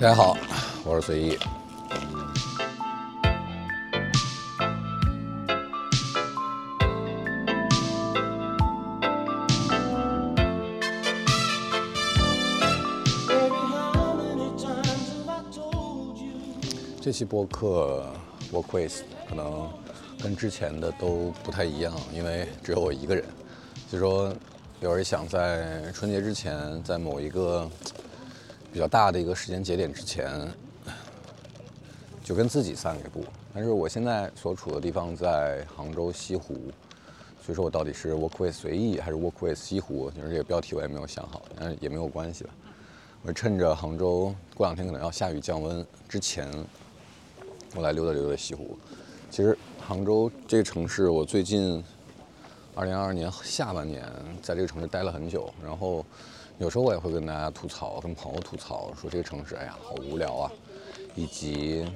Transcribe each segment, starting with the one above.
大家好，我是随意。这期播客播 quiz 可能跟之前的都不太一样，因为只有我一个人，所以说有人想在春节之前，在某一个比较大的一个时间节点之前，就跟自己散个步。但是我现在所处的地方在杭州西湖，所以说我到底是 walk with 随意还是 walk with 西湖，就是这个标题我也没有想好，但是也没有关系了。我趁着杭州过两天可能要下雨降温之前，我来溜达溜达西湖。其实杭州这个城市，我最近2022年下半年在这个城市待了很久，然后有时候我也会跟大家吐槽，跟朋友吐槽，说这个城市，哎呀，好无聊啊，以及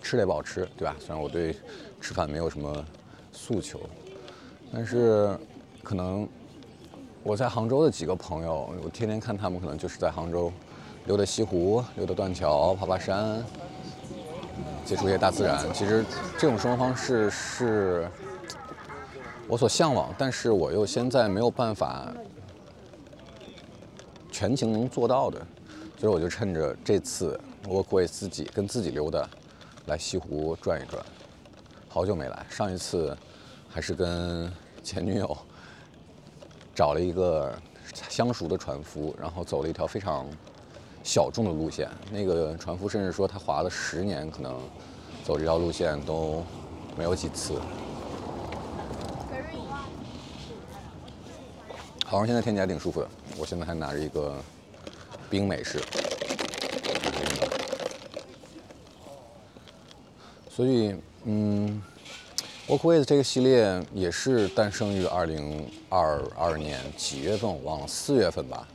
吃的也不好吃，对吧？虽然我对吃饭没有什么诉求，但是可能我在杭州的几个朋友，我天天看他们，可能就是在杭州溜达西湖、溜达断桥、爬爬山。接触一些大自然，其实这种生活方式是我所向往，但是我又现在没有办法全情能做到的，所以我就趁着这次我会自己跟自己溜达，来西湖转一转。好久没来，上一次还是跟前女友找了一个相熟的船夫，然后走了一条非常。小众的路线，那个船夫甚至说他划了十年，可能走这条路线都没有几次。好像现在天气还挺舒服的，我现在还拿着一个冰美式。所以，嗯，Walk with 这个系列也是诞生于二零二二年几月份我忘了，四月份吧。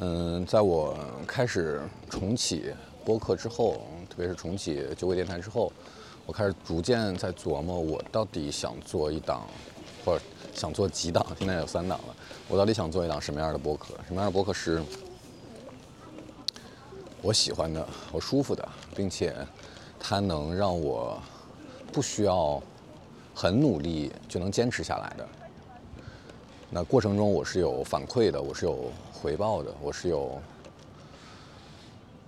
嗯，在我开始重启播客之后，特别是重启九尾电台之后，我开始逐渐在琢磨，我到底想做一档，或者想做几档？现在有三档了。我到底想做一档什么样的播客？什么样的播客是我喜欢的、我舒服的，并且它能让我不需要很努力就能坚持下来的？那过程中我是有反馈的，我是有。回报的，我是有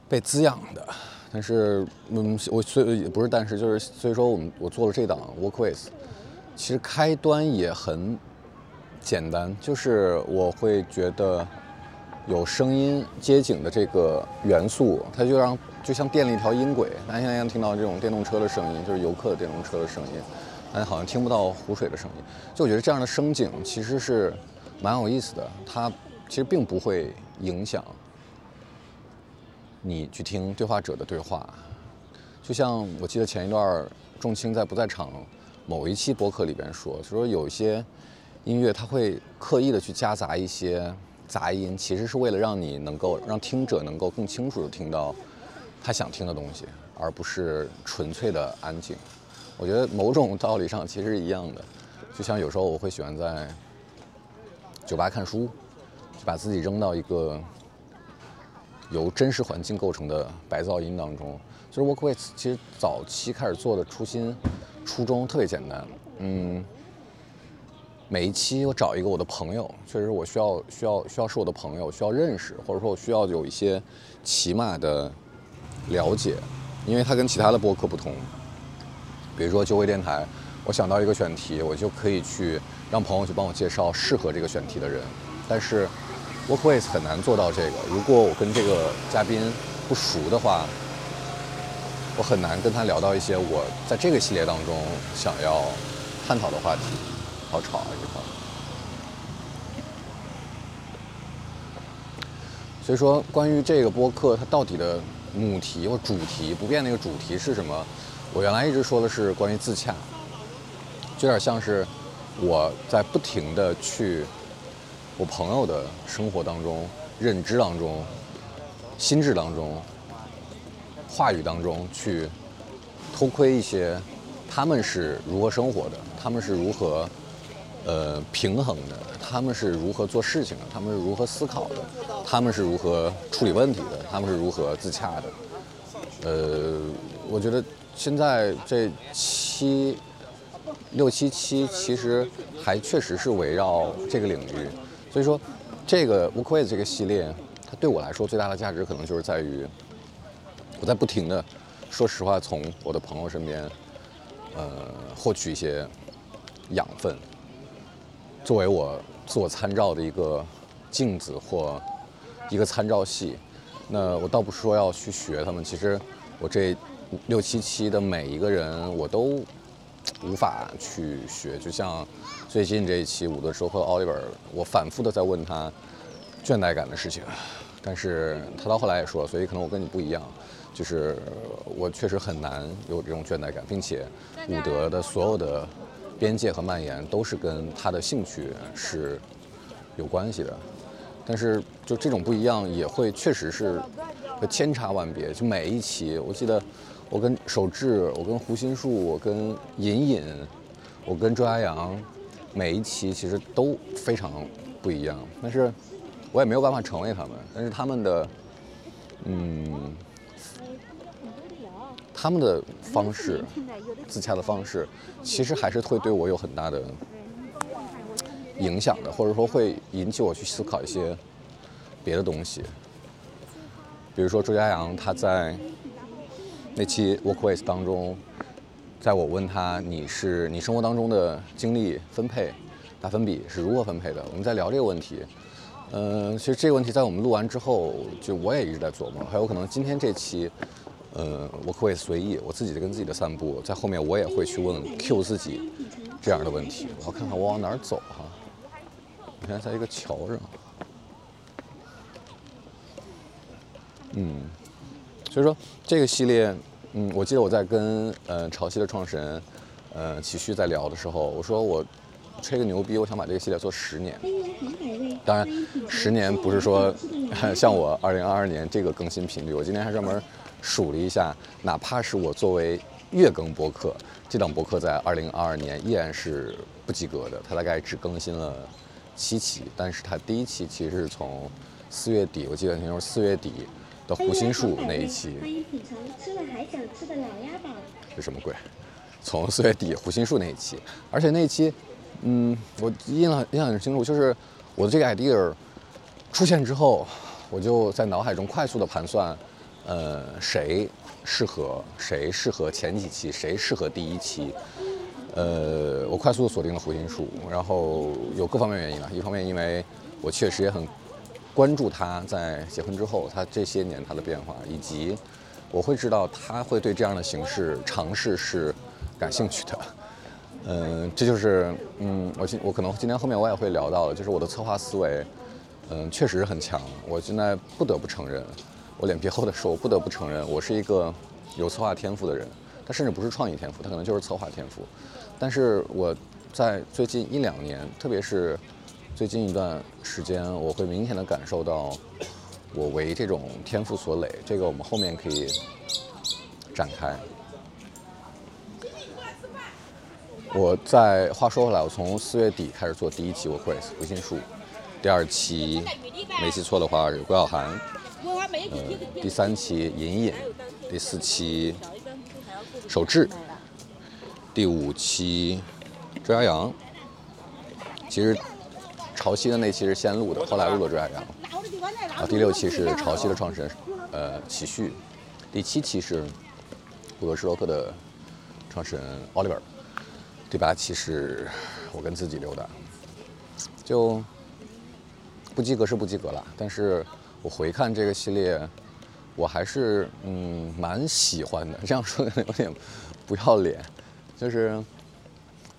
被滋养的，但是，嗯，我所以不是，但是就是，所以说我们我做了这档 Work with，其实开端也很简单，就是我会觉得有声音街景的这个元素，它就让就像垫了一条音轨。大家现在听到这种电动车的声音，就是游客的电动车的声音，大家好像听不到湖水的声音。就我觉得这样的声景其实是蛮有意思的，它。其实并不会影响你去听对话者的对话，就像我记得前一段仲青在不在场某一期播客里边说，就说有一些音乐他会刻意的去夹杂一些杂音，其实是为了让你能够让听者能够更清楚的听到他想听的东西，而不是纯粹的安静。我觉得某种道理上其实是一样的，就像有时候我会喜欢在酒吧看书。就把自己扔到一个由真实环境构成的白噪音当中。就是 Work with 其实早期开始做的初心、初衷特别简单。嗯，每一期我找一个我的朋友，确实我需要需要需要是我的朋友，需要认识，或者说我需要有一些起码的了解，因为它跟其他的播客不同。比如说九尾电台，我想到一个选题，我就可以去让朋友去帮我介绍适合这个选题的人，但是。Work with 很难做到这个。如果我跟这个嘉宾不熟的话，我很难跟他聊到一些我在这个系列当中想要探讨的话题。好吵啊！这块。所以说，关于这个播客它到底的母题或主题不变那个主题是什么？我原来一直说的是关于自洽，就有点像是我在不停的去。我朋友的生活当中、认知当中、心智当中、话语当中，去偷窥一些他们是如何生活？的，他们是如何呃平衡的，他们是如何做事情的，他们是如何思考的，他们是如何处理问题的，他们是如何自洽的。呃，我觉得现在这七六七七其实还确实是围绕这个领域，所以说这个 Workway 这个系列，它对我来说最大的价值可能就是在于我在不停的，说实话，从我的朋友身边，呃，获取一些养分，作为我自我参照的一个镜子或一个参照系。那我倒不是说要去学他们，其实我这六七期的每一个人，我都无法去学。就像最近这一期伍德说和奥利 r 我反复的在问他倦怠感的事情，但是他到后来也说了，所以可能我跟你不一样，就是我确实很难有这种倦怠感，并且伍德的所有的边界和蔓延都是跟他的兴趣是有关系的。但是，就这种不一样，也会确实是千差万别。就每一期，我记得我跟守志，我跟胡心树，我跟隐隐，我跟周亚阳，每一期其实都非常不一样。但是，我也没有办法成为他们。但是他们的，嗯，他们的方式，自洽的方式，其实还是会对我有很大的。影响的，或者说会引起我去思考一些别的东西。比如说周佳阳他在那期 Workway 当中，在我问他你是你生活当中的精力分配打分比是如何分配的，我们在聊这个问题。嗯，其实这个问题在我们录完之后，就我也一直在琢磨，还有可能今天这期，嗯我可以随意，我自己跟自己的散步，在后面我也会去问 Q 自己这样的问题。我要看看我往哪儿走哈。现在在一个桥上，嗯，所以说这个系列，嗯，我记得我在跟呃潮汐的创始人，呃齐旭在聊的时候，我说我吹个牛逼，我想把这个系列做十年。当然，十年不是说 像我二零二二年这个更新频率，我今天还专门数了一下，哪怕是我作为月更博客，这档博客在二零二二年依然是不及格的，它大概只更新了。七期，但是它第一期其实是从四月底，我记得那时候四月底的湖心树那一期。欢迎品尝吃了还想吃的老鸭煲。这什么鬼？从四月底胡心树那一期，而且那一期，嗯，我印象印象很清楚，就是我的这个 idea 出现之后，我就在脑海中快速的盘算，呃，谁适合，谁适合前几期，谁适合第一期。呃，我快速锁定了胡心树，然后有各方面原因啊。一方面，因为我确实也很关注他在结婚之后，他这些年他的变化，以及我会知道他会对这样的形式尝试是感兴趣的。嗯，这就是嗯，我今我可能今天后面我也会聊到的，就是我的策划思维，嗯，确实是很强。我现在不得不承认，我脸皮厚的时候，我不得不承认，我是一个有策划天赋的人。他甚至不是创意天赋，他可能就是策划天赋。但是我在最近一两年，特别是最近一段时间，我会明显的感受到，我为这种天赋所累。这个我们后面可以展开。我在话说回来，我从四月底开始做第一期 Workway 回心术，第二期没记错的话是郭晓涵，第三期隐隐，第四期守志。第五期周亚阳，其实潮汐的那期是先录的，后来录了周亚阳。啊，第六期是潮汐的创始人，呃，启旭。第七期是布格施洛克的创始人 Oliver。第八期是我跟自己留的，就不及格是不及格了。但是我回看这个系列，我还是嗯蛮喜欢的。这样说有点不要脸。就是，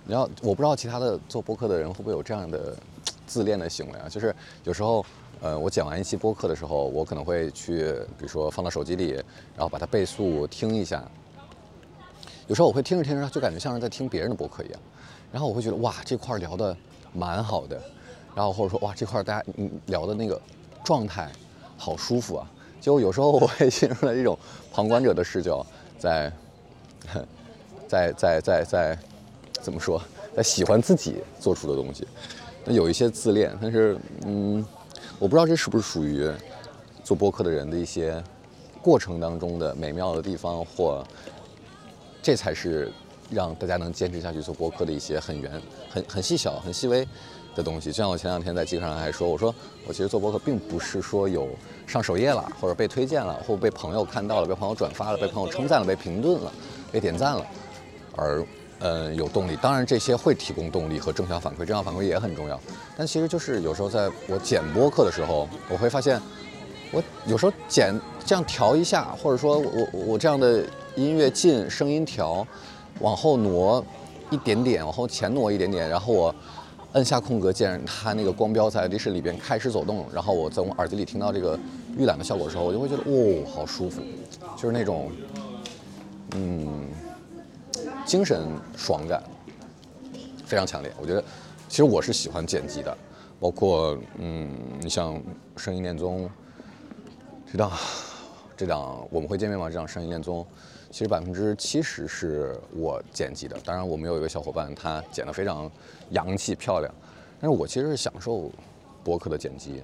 你要我不知道其他的做播客的人会不会有这样的自恋的行为啊？就是有时候，呃，我讲完一期播客的时候，我可能会去，比如说放到手机里，然后把它倍速听一下。有时候我会听着听着，就感觉像是在听别人的播客一样。然后我会觉得哇，这块聊的蛮好的。然后或者说哇，这块大家嗯聊的那个状态好舒服啊。就有时候我会进入了一种旁观者的视角，在。在在在在，怎么说？在喜欢自己做出的东西。那有一些自恋，但是嗯，我不知道这是不是属于做播客的人的一些过程当中的美妙的地方，或这才是让大家能坚持下去做播客的一些很圆、很很细小、很细微。的东西，就像我前两天在机上还说，我说我其实做播客并不是说有上首页了，或者被推荐了，或被朋友看到了，被朋友转发了，被朋友称赞了，被评论了，被点赞了，而嗯有动力。当然这些会提供动力和正向反馈，正向反馈也很重要。但其实就是有时候在我剪播客的时候，我会发现，我有时候剪这样调一下，或者说我我这样的音乐进，声音调，往后挪一点点，往后前挪一点点，然后我。摁下空格键，它那个光标在历史里边开始走动，然后我在我耳机里听到这个预览的效果的时候，我就会觉得，哦，好舒服，就是那种，嗯，精神爽感非常强烈。我觉得，其实我是喜欢剪辑的，包括，嗯，你像《声音恋综》这档，这档我们会见面吗？这档《声音恋综》。其实百分之七十是我剪辑的，当然我们有一个小伙伴，他剪得非常洋气漂亮，但是我其实是享受博客的剪辑，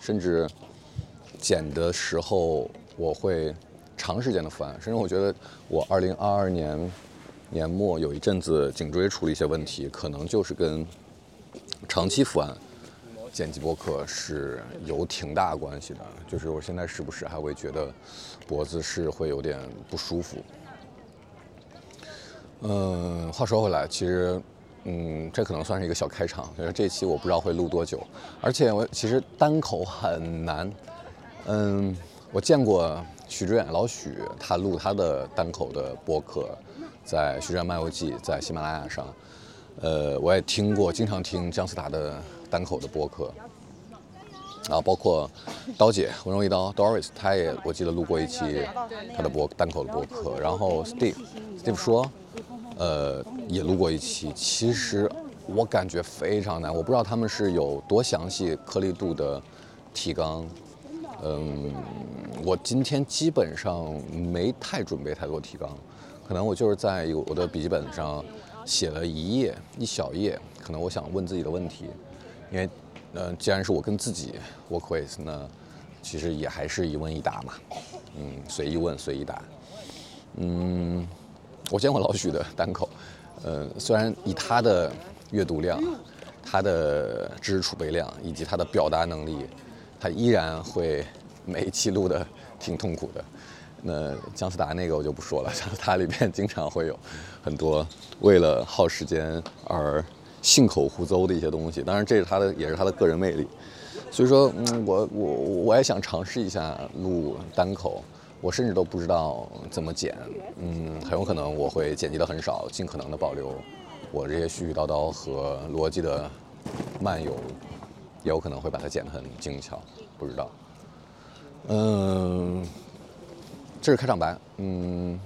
甚至剪的时候我会长时间的伏案，甚至我觉得我二零二二年年末有一阵子颈椎出了一些问题，可能就是跟长期伏案。剪辑播客是有挺大关系的，就是我现在时不时还会觉得脖子是会有点不舒服。嗯，话说回来，其实，嗯，这可能算是一个小开场。就是这期我不知道会录多久，而且我其实单口很难。嗯，我见过许知远老许他录他的单口的播客，在《徐志远漫游记》在喜马拉雅上。呃，我也听过，经常听姜思达的。单口的播客，啊，包括刀姐温柔一刀 Doris，她也我记得录过一期她的播单口的播客，然后 Steve，Steve 说，呃，也录过一期。其实我感觉非常难，我不知道他们是有多详细颗粒度的提纲。嗯，我今天基本上没太准备太多提纲，可能我就是在有我的笔记本上写了一页一小页，可能我想问自己的问题。因为，嗯，既然是我跟自己 work with，那其实也还是一问一答嘛，嗯，随意问随意答。嗯，我见过老许的单口，呃，虽然以他的阅读量、他的知识储备量以及他的表达能力，他依然会每一期录的挺痛苦的。那姜思达那个我就不说了，姜思达里边经常会有很多为了耗时间而。信口胡诌的一些东西，当然这是他的，也是他的个人魅力。所以说，嗯，我我我也想尝试一下录单口，我甚至都不知道怎么剪，嗯，很有可能我会剪辑的很少，尽可能的保留我这些絮絮叨叨和逻辑的漫游，也有可能会把它剪得很精巧，不知道。嗯，这是开场白，嗯，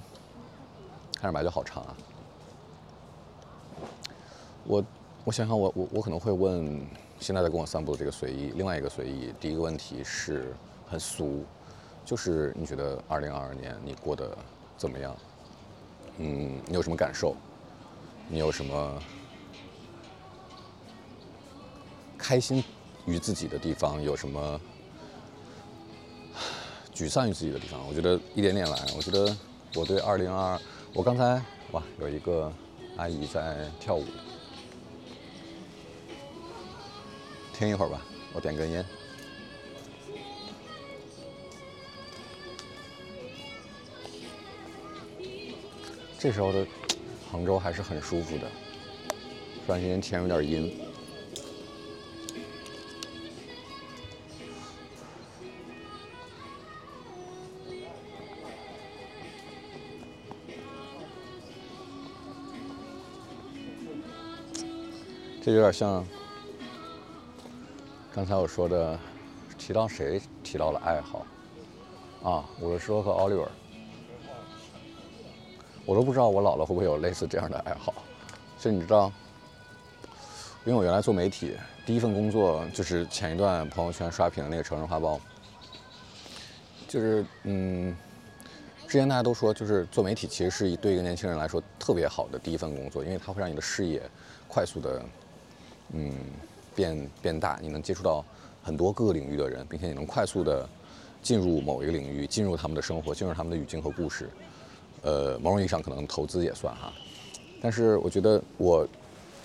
开场白就好长啊，我。我想想，我我我可能会问现在在跟我散步的这个随意，另外一个随意。第一个问题是很俗，就是你觉得二零二二年你过得怎么样？嗯，你有什么感受？你有什么开心于自己的地方？有什么沮丧于自己的地方？我觉得一点点来。我觉得我对二零二二，我刚才哇，有一个阿姨在跳舞。听一会儿吧，我点根烟。这时候的杭州还是很舒服的，虽然今天天有点阴。这有点像。刚才我说的，提到谁提到了爱好，啊，我是说和奥利尔我都不知道我老了会不会有类似这样的爱好。所以你知道，因为我原来做媒体，第一份工作就是前一段朋友圈刷屏的那个成人画报，就是嗯，之前大家都说，就是做媒体其实是一对一个年轻人来说特别好的第一份工作，因为它会让你的视野快速的，嗯，变变大，你能接触到很多各个领域的人，并且你能快速的进入某一个领域，进入他们的生活，进入他们的语境和故事。呃，某种意义上可能投资也算哈，但是我觉得我，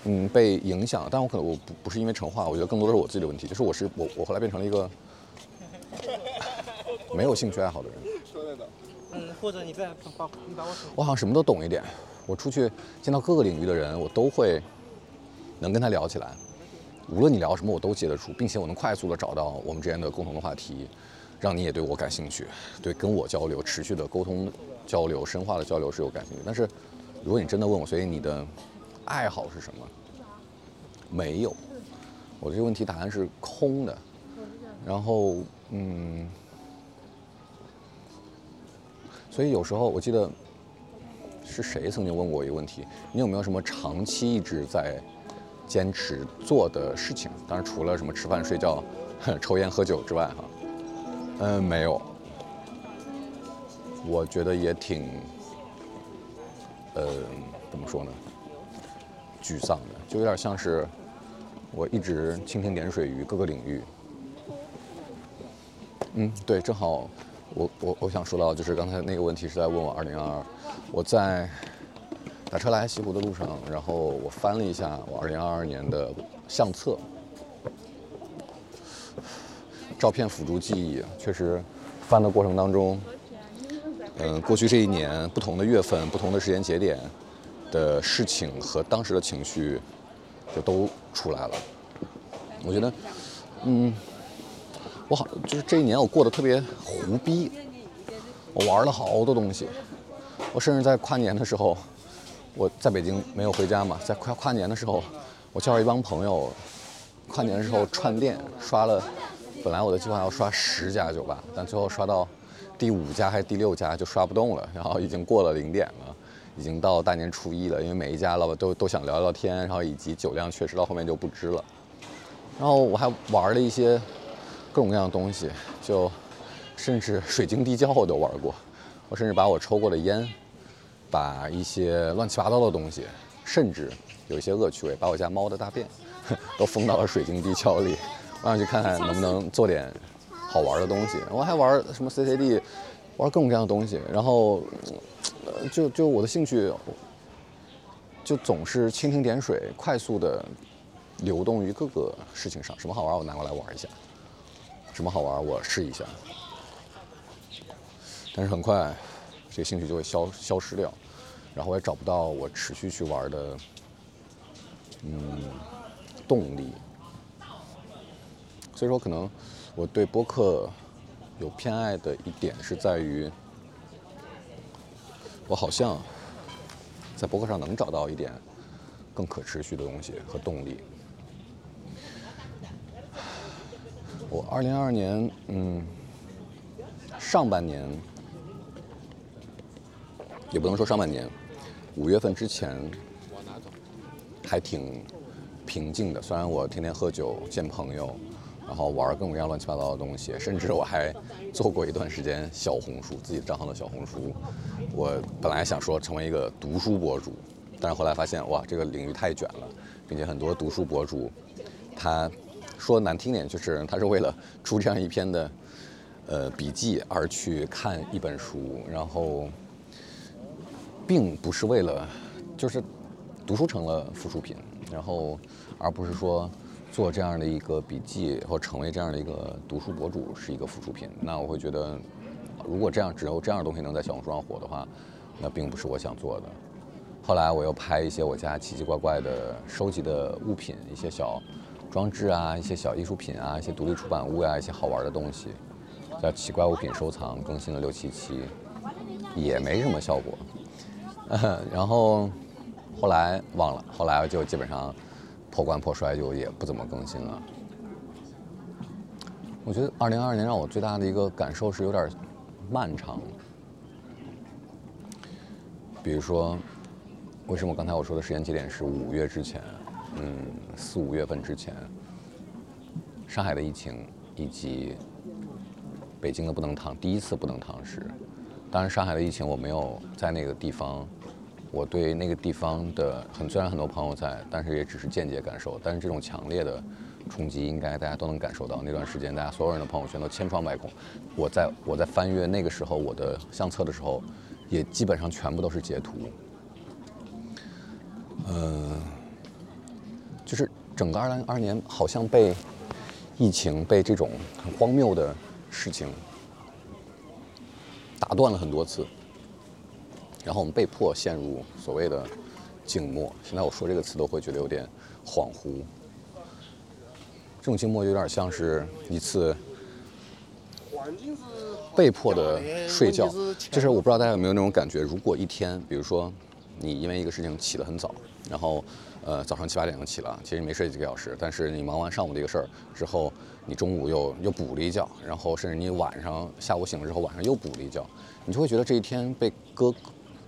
嗯，被影响，但我可能我不不是因为成化，我觉得更多的是我自己的问题，就是我是我我后来变成了一个没有兴趣爱好的人。嗯，或者你再把你把我。我好像什么都懂一点，我出去见到各个领域的人，我都会能跟他聊起来。无论你聊什么，我都接得住，并且我能快速的找到我们之间的共同的话题，让你也对我感兴趣，对跟我交流，持续的沟通交流，深化的交流是有感兴趣。但是，如果你真的问我，所以你的爱好是什么？没有，我这个问题答案是空的。然后，嗯。所以有时候我记得是谁曾经问过我一个问题：你有没有什么长期一直在坚持做的事情？当然除了什么吃饭、睡觉、抽烟、喝酒之外，哈，嗯，没有。我觉得也挺，呃，怎么说呢？沮丧的，就有点像是我一直蜻蜓点水于各个领域。嗯，对，正好。我我我想说到，就是刚才那个问题是在问我二零二二，我在打车来西湖的路上，然后我翻了一下我二零二二年的相册，照片辅助记忆，确实翻的过程当中，嗯，过去这一年不同的月份、不同的时间节点的事情和当时的情绪就都出来了。我觉得，嗯。我好，就是这一年我过得特别胡逼，我玩了好多东西，我甚至在跨年的时候，我在北京没有回家嘛，在跨跨年的时候，我叫了一帮朋友，跨年的时候串店刷了，本来我的计划要刷十家酒吧，但最后刷到第五家还是第六家就刷不动了，然后已经过了零点了，已经到大年初一了，因为每一家老板都都想聊聊天，然后以及酒量确实到后面就不支了，然后我还玩了一些。各种各样的东西，就甚至水晶地窖我都玩过，我甚至把我抽过的烟，把一些乱七八糟的东西，甚至有一些恶趣味，把我家猫的大便 都封到了水晶地壳里。我想去看看能不能做点好玩的东西。我还玩什么 CCD，玩各种各样的东西。然后，就就我的兴趣，就总是蜻蜓点水，快速的流动于各个事情上。什么好玩，我拿过来玩一下。什么好玩，我试一下。但是很快，这兴趣就会消消失掉，然后我也找不到我持续去玩的，嗯，动力。所以说，可能我对播客有偏爱的一点是在于，我好像在博客上能找到一点更可持续的东西和动力。我二零二二年，嗯，上半年也不能说上半年，五月份之前还挺平静的。虽然我天天喝酒、见朋友，然后玩各种各样乱七八糟的东西，甚至我还做过一段时间小红书，自己的账号的小红书。我本来想说成为一个读书博主，但是后来发现，哇，这个领域太卷了，并且很多读书博主他。说难听点，就是他是为了出这样一篇的，呃，笔记而去看一本书，然后，并不是为了，就是读书成了附属品，然后，而不是说做这样的一个笔记或成为这样的一个读书博主是一个附属品。那我会觉得，如果这样只有这样的东西能在小红书上火的话，那并不是我想做的。后来我又拍一些我家奇奇怪怪的收集的物品，一些小。装置啊，一些小艺术品啊，一些独立出版物呀，一些好玩的东西，叫奇怪物品收藏，更新了六七期，也没什么效果。然后后来忘了，后来就基本上破罐破摔，就也不怎么更新了。我觉得二零二二年让我最大的一个感受是有点漫长。比如说，为什么刚才我说的时间节点是五月之前？嗯，四五月份之前，上海的疫情以及北京的不能躺第一次不能躺时，当然上海的疫情我没有在那个地方我对那个地方的很虽然很多朋友在，但是也只是间接感受。但是这种强烈的冲击，应该大家都能感受到。那段时间，大家所有人的朋友圈都千疮百孔。我在我在翻阅那个时候我的相册的时候，也基本上全部都是截图。嗯，就是整个二零二年好像被疫情、被这种很荒谬的事情打断了很多次。然后我们被迫陷入所谓的静默。现在我说这个词都会觉得有点恍惚。这种静默有点像是一次被迫的睡觉。就是我不知道大家有没有那种感觉，如果一天，比如说你因为一个事情起得很早，然后呃早上七八点就起了，其实没睡几个小时，但是你忙完上午的一个事儿之后，你中午又又补了一觉，然后甚至你晚上下午醒了之后晚上又补了一觉，你就会觉得这一天被割。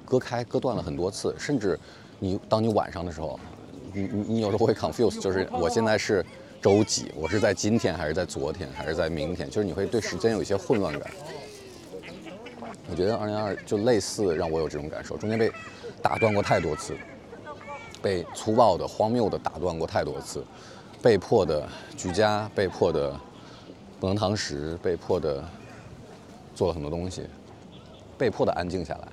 割开、割断了很多次，甚至你当你晚上的时候，你你你有时候会 confuse，就是我现在是周几？我是在今天还是在昨天还是在明天？就是你会对时间有一些混乱感。我觉得二零二就类似让我有这种感受，中间被打断过太多次，被粗暴的、荒谬的打断过太多次，被迫的居家，被迫的不能堂食，被迫的做了很多东西，被迫的安静下来。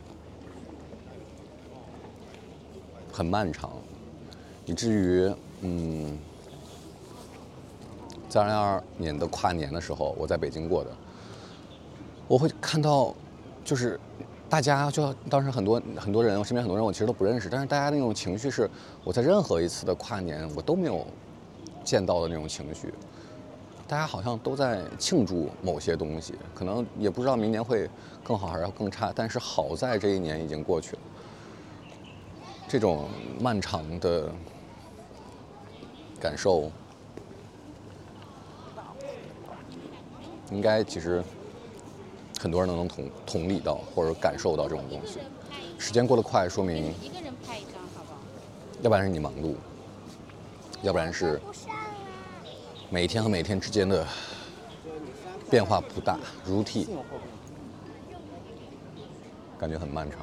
很漫长，以至于，嗯，在二零二二年的跨年的时候，我在北京过的，我会看到，就是大家就当时很多很多人，我身边很多人我其实都不认识，但是大家那种情绪是我在任何一次的跨年我都没有见到的那种情绪，大家好像都在庆祝某些东西，可能也不知道明年会更好还是要更差，但是好在这一年已经过去了。这种漫长的感受，应该其实很多人都能同同理到或者感受到这种东西。时间过得快，说明，要不然是你忙碌，要不然是每天和每天之间的变化不大，如替，感觉很漫长。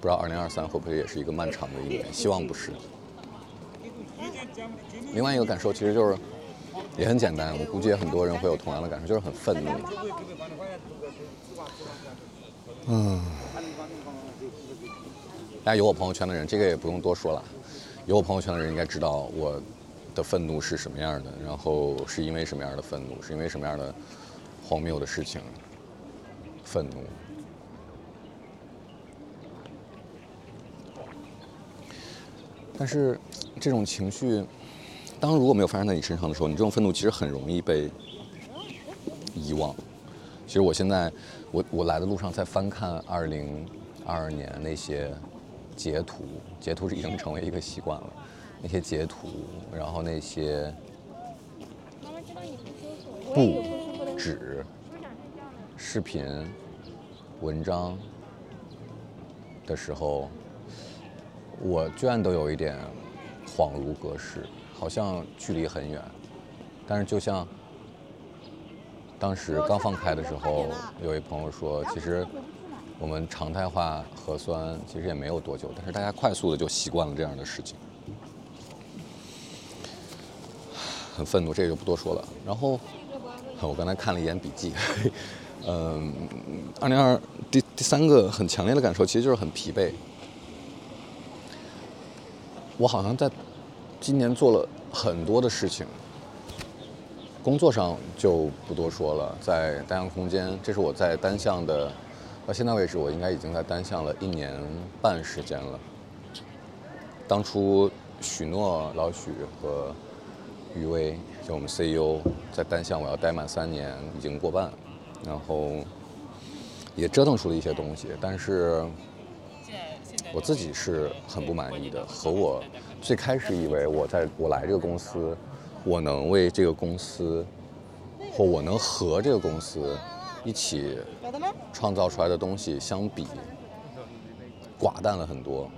不知道二零二三会不会也是一个漫长的一年？希望不是。另外一个感受其实就是也很简单，我估计也很多人会有同样的感受，就是很愤怒。嗯，大家有我朋友圈的人，这个也不用多说了。有我朋友圈的人应该知道我的愤怒是什么样的，然后是因为什么样的愤怒，是因为什么样的荒谬的事情愤怒。但是，这种情绪，当如果没有发生在你身上的时候，你这种愤怒其实很容易被遗忘。其实我现在，我我来的路上在翻看二零二二年那些截图，截图是已经成为一个习惯了。那些截图，然后那些布、纸、视频、文章的时候。我居然都有一点恍如隔世，好像距离很远，但是就像当时刚放开的时候，有一朋友说，其实我们常态化核酸其实也没有多久，但是大家快速的就习惯了这样的事情，很愤怒，这个就不多说了。然后我刚才看了一眼笔记，嗯，二零二第第三个很强烈的感受，其实就是很疲惫。我好像在今年做了很多的事情，工作上就不多说了。在单向空间，这是我在单向的，到现在为止，我应该已经在单向了一年半时间了。当初许诺老许和余威，就我们 CEO，在单向我要待满三年，已经过半，然后也折腾出了一些东西，但是。我自己是很不满意的，和我最开始以为我在我来这个公司，我能为这个公司，或我能和这个公司一起创造出来的东西相比，寡淡了很多，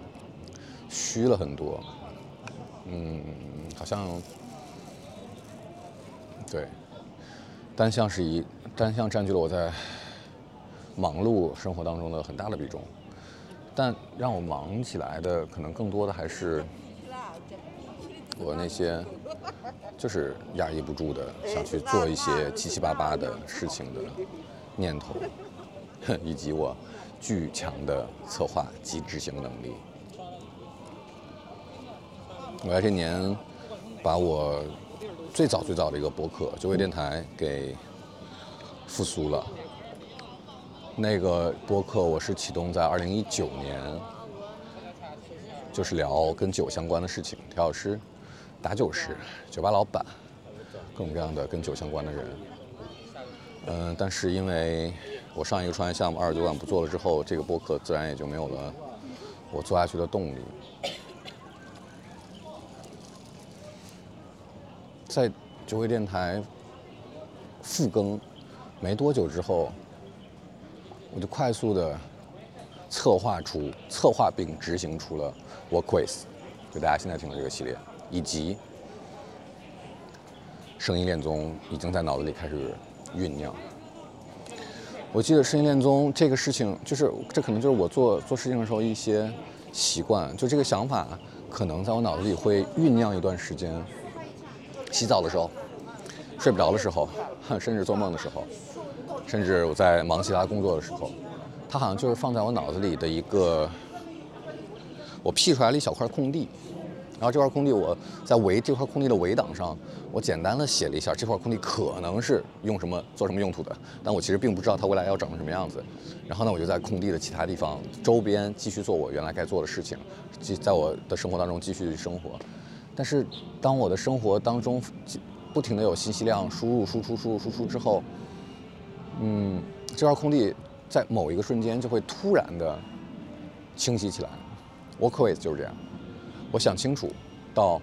虚了很多，嗯，好像对，单向是一单向占据了我在忙碌生活当中的很大的比重。但让我忙起来的，可能更多的还是我那些就是压抑不住的想去做一些七七八八的事情的念头，以及我巨强的策划及执行能力。我在这年把我最早最早的一个博客九尾电台给复苏了。那个播客我是启动在二零一九年，就是聊跟酒相关的事情，调酒师、打酒师、酒吧老板，各种各样的跟酒相关的人。嗯，但是因为我上一个创业项目二十九馆不做了之后，这个播客自然也就没有了我做下去的动力。在酒会电台复更没多久之后。我就快速的策划出、策划并执行出了 Work Quiz 就大家现在听的这个系列，以及声音恋综已经在脑子里开始酝酿。我记得声音恋综这个事情，就是这可能就是我做做事情的时候一些习惯，就这个想法可能在我脑子里会酝酿一段时间。洗澡的时候、睡不着的时候，甚至做梦的时候。甚至我在忙其他工作的时候，它好像就是放在我脑子里的一个，我辟出来了一小块空地，然后这块空地我在围这块空地的围挡上，我简单的写了一下这块空地可能是用什么做什么用途的，但我其实并不知道它未来要长成什么样子。然后呢，我就在空地的其他地方周边继续做我原来该做的事情，继在我的生活当中继续生活。但是当我的生活当中不停的有信息量输入、输出、输入、输出之后，嗯，这块空地在某一个瞬间就会突然的清晰起来。Workways 就是这样，我想清楚，到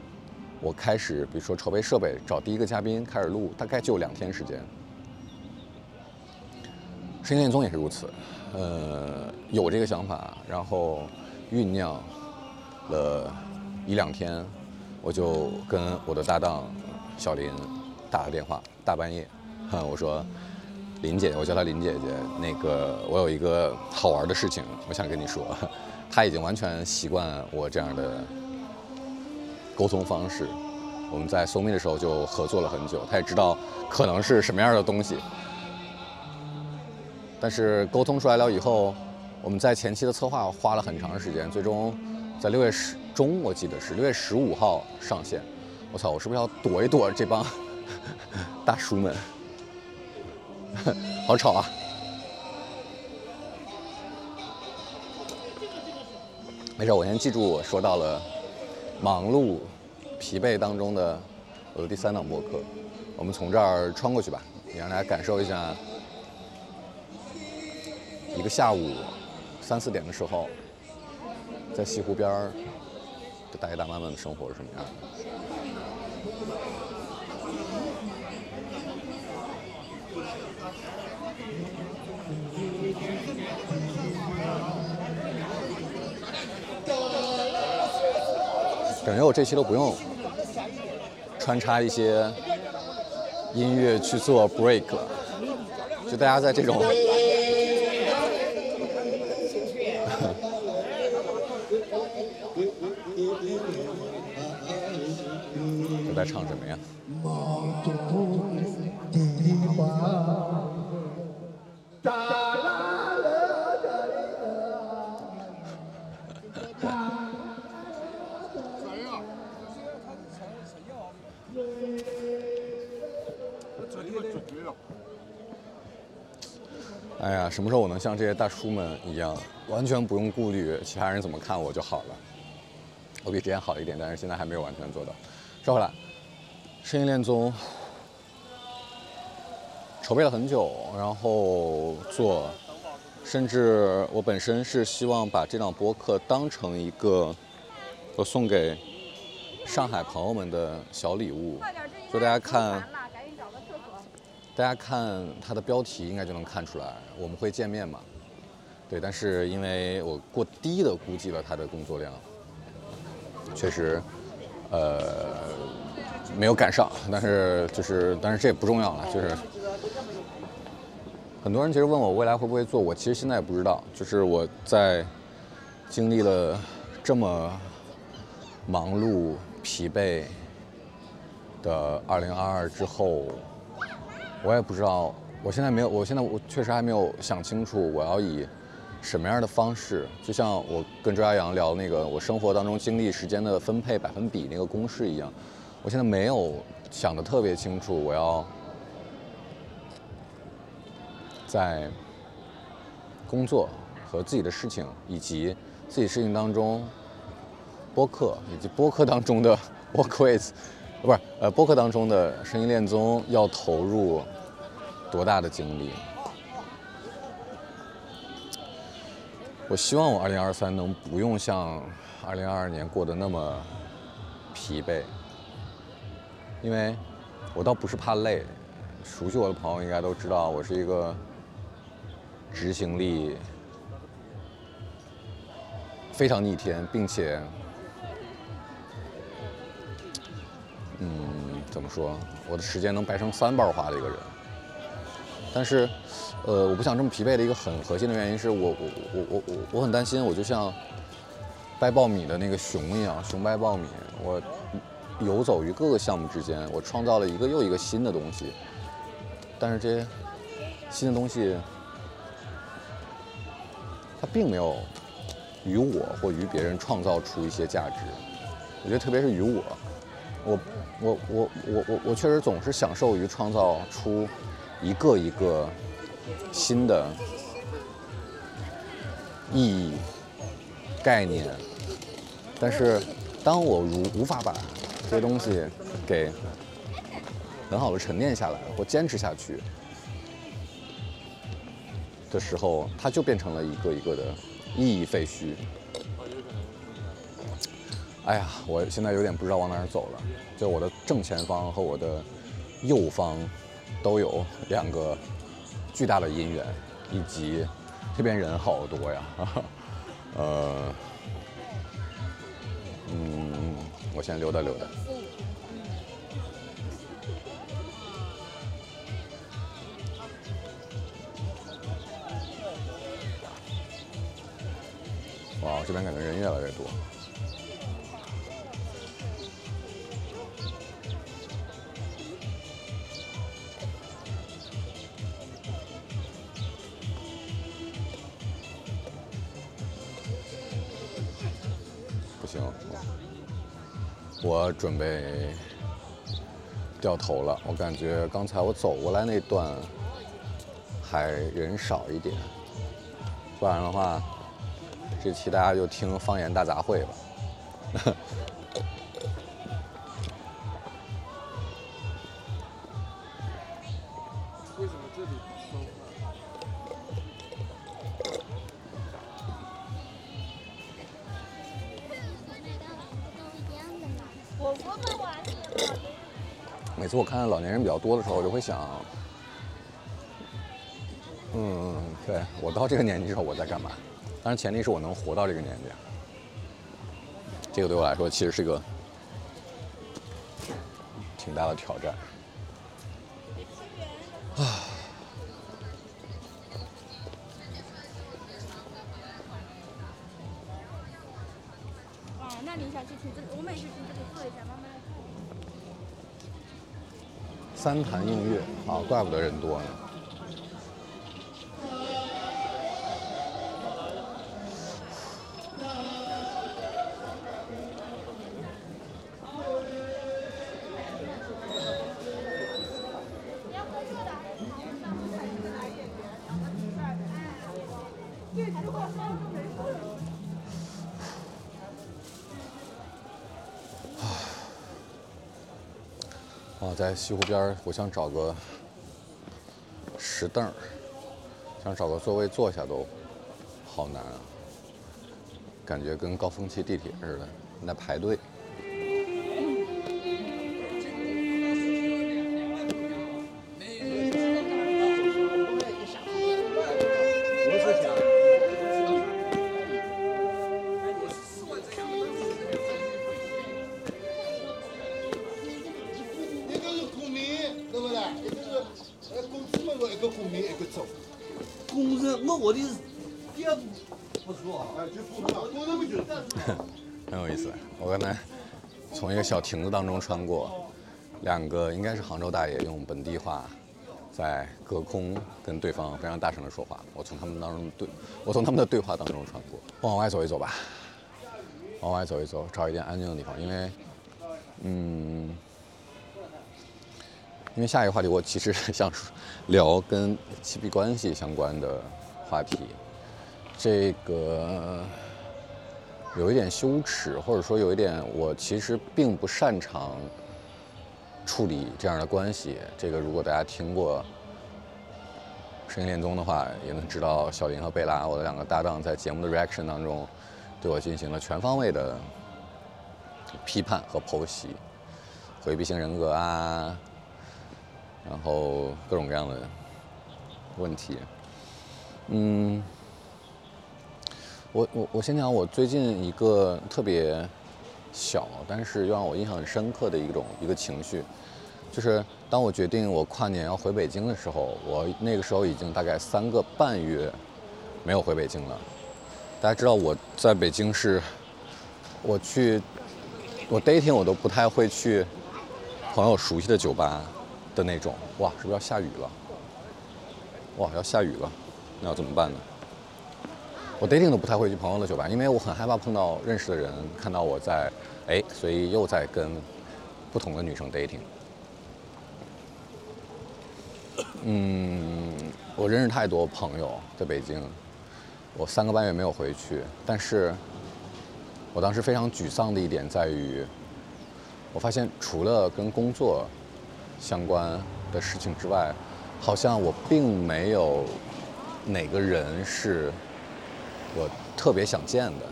我开始，比如说筹备设备、找第一个嘉宾、开始录，大概就两天时间。声音恋综也是如此，呃，有这个想法，然后酝酿了一两天，我就跟我的搭档小林打了电话，大半夜，我说。林姐，我叫她林姐姐。那个，我有一个好玩的事情，我想跟你说。她已经完全习惯我这样的沟通方式。我们在搜密的时候就合作了很久，她也知道可能是什么样的东西。但是沟通出来了以后，我们在前期的策划花了很长时间，最终在六月十中，我记得是六月十五号上线。我操，我是不是要躲一躲这帮 大叔们？好吵啊！没事，我先记住我说到了忙碌、疲惫当中的我的第三档播客。我们从这儿穿过去吧，也让大家感受一下一个下午三四点的时候，在西湖边儿的大爷大妈们的生活是什么样的。感觉我这期都不用穿插一些音乐去做 break 了，就大家在这种，都在唱什么呀？哎呀，什么时候我能像这些大叔们一样，完全不用顾虑其他人怎么看我就好了？我比之前好一点，但是现在还没有完全做到。说回来，声音恋综筹备了很久，然后做，甚至我本身是希望把这档播客当成一个我送给上海朋友们的小礼物，就大家看。大家看它的标题，应该就能看出来，我们会见面嘛？对，但是因为我过低的估计了他的工作量，确实，呃，没有赶上。但是就是，但是这也不重要了。就是很多人其实问我未来会不会做，我其实现在也不知道。就是我在经历了这么忙碌、疲惫的2022之后，我也不知道，我现在没有，我现在我确实还没有想清楚我要以什么样的方式，就像我跟周亚阳聊那个我生活当中精力时间的分配百分比那个公式一样，我现在没有想的特别清楚，我要在工作和自己的事情以及自己事情当中，播客以及播客当中的 work with，不是呃播客当中的声音恋综要投入多大的精力？我希望我2023能不用像2022年过得那么疲惫，因为我倒不是怕累，熟悉我的朋友应该都知道我是一个执行力非常逆天，并且，怎么说，我的时间能掰成三瓣花的一个人。但是，呃，我不想这么疲惫的一个很核心的原因是我我我我我我很担心，我就像掰苞米的那个熊一样，熊掰苞米，我游走于各个项目之间，我创造了一个又一个新的东西，但是这些新的东西，它并没有与我或与别人创造出一些价值。我觉得特别是与我，我我我我我我确实总是享受于创造出一个一个新的意义概念，但是当我如无法把这些东西给很好的沉淀下来或坚持下去的时候，它就变成了一个一个的意义废墟。哎呀，我现在有点不知道往哪儿走了。就我的正前方和我的右方都有两个巨大的姻缘，以及这边人好多呀。呃，嗯，我先溜达溜达。哇，这边感觉人越来越多。我准备掉头了。我感觉刚才我走过来那段还人少一点，不然的话，这期大家就听方言大杂烩吧。为什么这里每次我看到老年人比较多的时候，我就会想，嗯，对我到这个年纪之后我在干嘛？当然前提是我能活到这个年纪。这个对我来说其实是个挺大的挑战。三潭映月啊，怪不得人多呢。在西湖边，我想找个石凳，想找个座位坐下都好难啊，感觉跟高峰期地铁似的，那排队。亭子当中穿过，两个应该是杭州大爷用本地话在隔空跟对方非常大声的说话。我从他们当中对，我从他们的对话当中穿过。往外走一走吧，往外走一走，找一点安静的地方，因为，嗯，因为下一个话题我其实想聊跟亲密关系相关的话题。这个有一点羞耻，或者说有一点，我其实并不擅长处理这样的关系。这个如果大家听过《声音恋综》的话，也能知道小林和贝拉，我的两个搭档，在节目的 reaction 当中，对我进行了全方位的批判和剖析，回避型人格啊，然后各种各样的问题，嗯。我我我先讲我最近一个特别小，但是又让我印象很深刻的一种一个情绪，就是当我决定我跨年要回北京的时候，我那个时候已经大概三个半月没有回北京了。大家知道我在北京是，我去我 dating 我都不太会去朋友熟悉的酒吧的那种。哇，是不是要下雨了？哇，要下雨了，那要怎么办呢？我 dating 都不太会去朋友的酒吧，因为我很害怕碰到认识的人，看到我在，哎，所以又在跟不同的女生 dating。嗯，我认识太多朋友在北京，我三个半月没有回去，但是我当时非常沮丧的一点在于，我发现除了跟工作相关的事情之外，好像我并没有哪个人是。我特别想见的，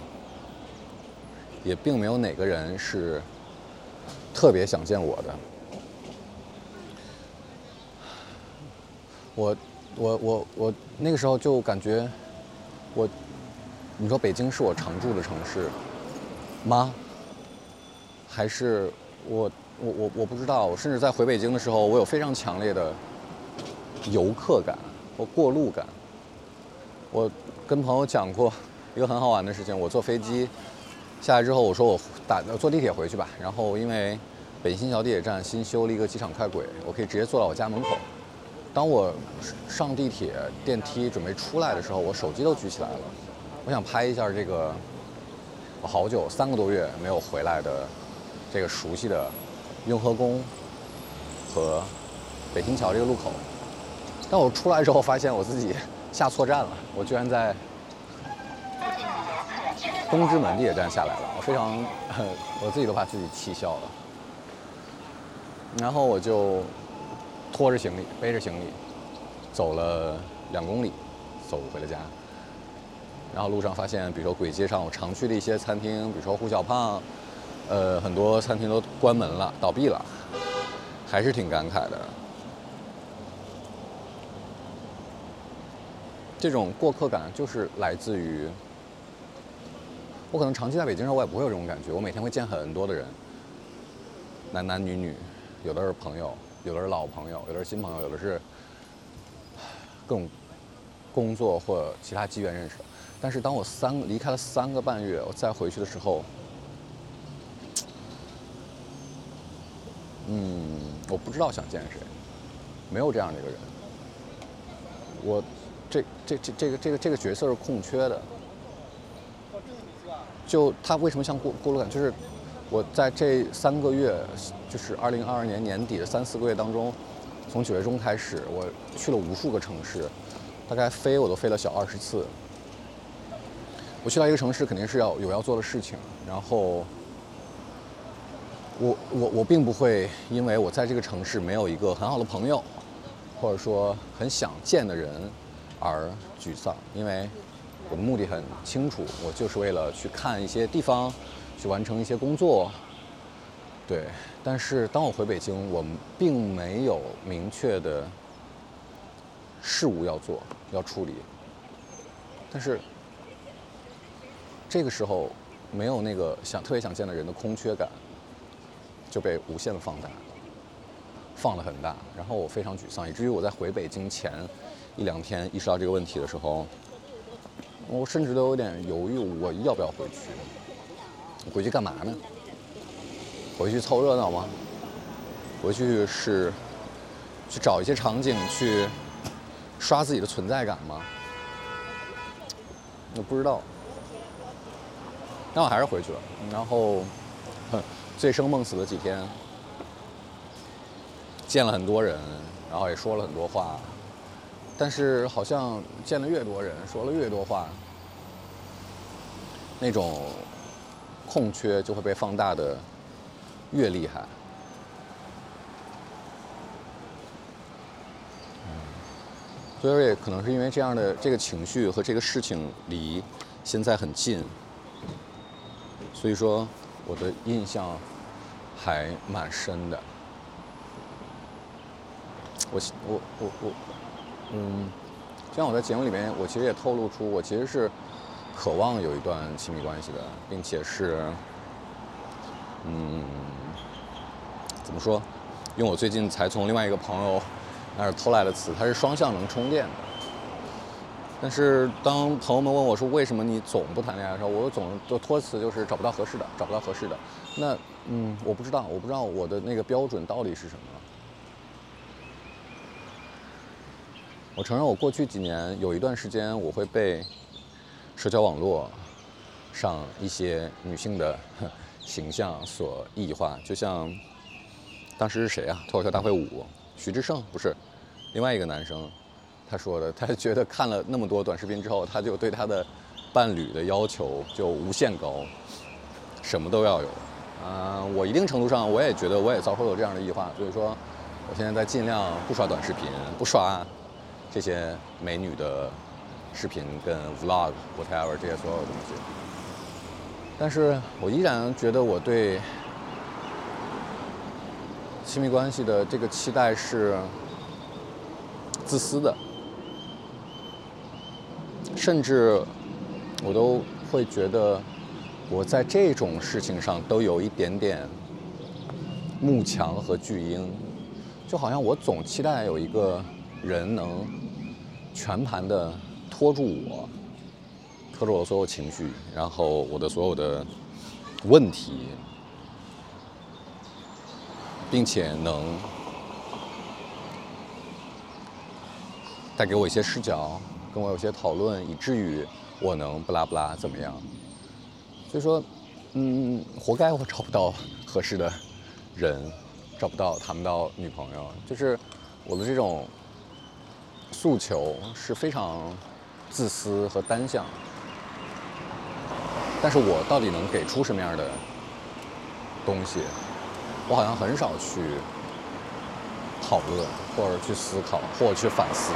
也并没有哪个人是特别想见我的。我，我，我，我那个时候就感觉，我，你说北京是我常住的城市吗？还是我，我，我，我不知道。我甚至在回北京的时候，我有非常强烈的游客感或过路感。我。跟朋友讲过一个很好玩的事情，我坐飞机下来之后，我说我打坐地铁回去吧。然后因为北新桥地铁站新修了一个机场快轨，我可以直接坐到我家门口。当我上地铁电梯准备出来的时候，我手机都举起来了，我想拍一下这个我好久三个多月没有回来的这个熟悉的雍和宫和北新桥这个路口。但我出来之后发现我自己。下错站了，我居然在东直门地铁站下来了，我非常，我自己都把自己气笑了。然后我就拖着行李，背着行李，走了两公里，走回了家。然后路上发现，比如说簋街上我常去的一些餐厅，比如说胡小胖，呃，很多餐厅都关门了，倒闭了，还是挺感慨的。这种过客感就是来自于我可能长期在北京时候，我也不会有这种感觉。我每天会见很多的人，男男女女，有的是朋友，有的是老朋友，有的是新朋友，有的是各种工作或其他机缘认识的。但是当我三离开了三个半月，我再回去的时候，嗯，我不知道想见谁，没有这样的一个人，我。这这这这个这个这个角色是空缺的，就他为什么像过过路感？就是我在这三个月，就是二零二二年年底的三四个月当中，从九月中开始，我去了无数个城市，大概飞我都飞了小二十次。我去到一个城市，肯定是要有要做的事情，然后我我我并不会因为我在这个城市没有一个很好的朋友，或者说很想见的人。而沮丧，因为我的目的很清楚，我就是为了去看一些地方，去完成一些工作。对，但是当我回北京，我并没有明确的事物要做、要处理。但是这个时候，没有那个想特别想见的人的空缺感，就被无限的放大，放了很大。然后我非常沮丧，以至于我在回北京前。一两天意识到这个问题的时候，我甚至都有点犹豫，我要不要回去？回去干嘛呢？回去凑热闹吗？回去是去找一些场景去刷自己的存在感吗？我不知道。但我还是回去了，然后，醉生梦死的几天，见了很多人，然后也说了很多话，但是好像见了越多人，说了越多话，那种空缺就会被放大的越厉害。所以说，也可能是因为这样的这个情绪和这个事情离现在很近，所以说我的印象还蛮深的。我我我我，嗯，就像我在节目里面，我其实也透露出，我其实是渴望有一段亲密关系的，并且是，嗯，怎么说？用我最近才从另外一个朋友那儿偷来的词，它是双向能充电的。但是当朋友们问我说为什么你总不谈恋爱的时候，我总的托词就是找不到合适的，找不到合适的。那嗯，我不知道，我不知道我的那个标准到底是什么。我承认，我过去几年有一段时间，我会被社交网络上一些女性的 形象所异化。就像当时是谁啊？脱口秀大会五，徐志胜不是，另外一个男生，他说的，他觉得看了那么多短视频之后，他就对他的伴侣的要求就无限高，什么都要有。啊，我一定程度上我也觉得我也遭受了这样的异化，所以说我现在在尽量不刷短视频，不刷。这些美女的视频跟 vlog whatever 这些所有东西，但是我依然觉得我对亲密关系的这个期待是自私的，甚至我都会觉得我在这种事情上都有一点点慕强和巨婴，就好像我总期待有一个人能。全盘的拖住我，拖住我所有情绪，然后我的所有的问题，并且能带给我一些视角，跟我有些讨论，以至于我能不拉不拉怎么样？所以说，嗯，活该我找不到合适的人，找不到谈不到女朋友，就是我的这种。诉求是非常自私和单向，但是我到底能给出什么样的东西？我好像很少去讨论，或者去思考，或者去反思。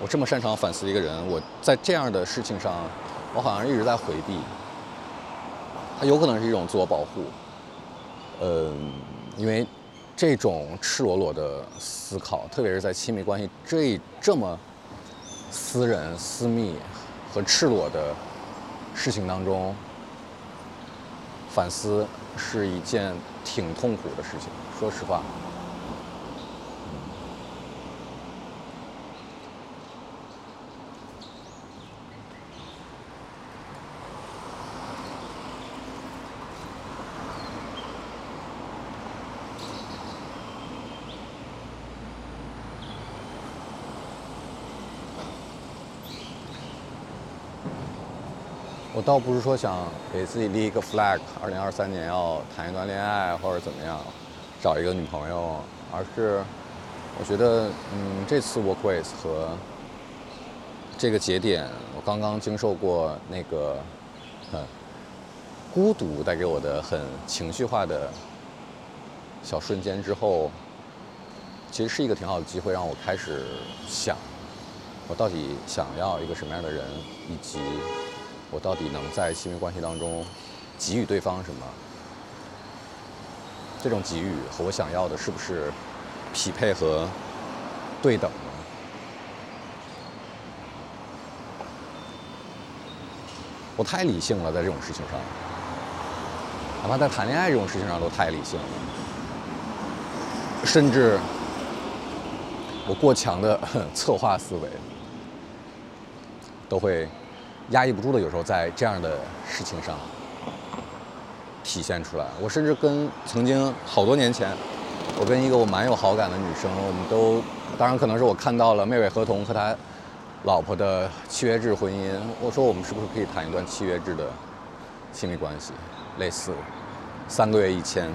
我这么擅长反思一个人，我在这样的事情上，我好像一直在回避。它有可能是一种自我保护，嗯，因为。这种赤裸裸的思考，特别是在亲密关系这这么私人、私密和赤裸的事情当中，反思是一件挺痛苦的事情。说实话。倒不是说想给自己立一个 flag，二零二三年要谈一段恋爱或者怎么样，找一个女朋友，而是我觉得，嗯，这次 work with 和这个节点，我刚刚经受过那个很孤独带给我的很情绪化的小瞬间之后，其实是一个挺好的机会，让我开始想，我到底想要一个什么样的人，以及。我到底能在亲密关系当中给予对方什么？这种给予和我想要的是不是匹配和对等呢？我太理性了，在这种事情上，哪怕在谈恋爱这种事情上都太理性了，甚至我过强的 策划思维。都会压抑不住的，有时候在这样的事情上体现出来。我甚至跟曾经好多年前，我跟一个我蛮有好感的女生，我们都当然可能是我看到了妹妹合同和他老婆的契约制婚姻，我说我们是不是可以谈一段契约制的亲密关系，类似三个月一签，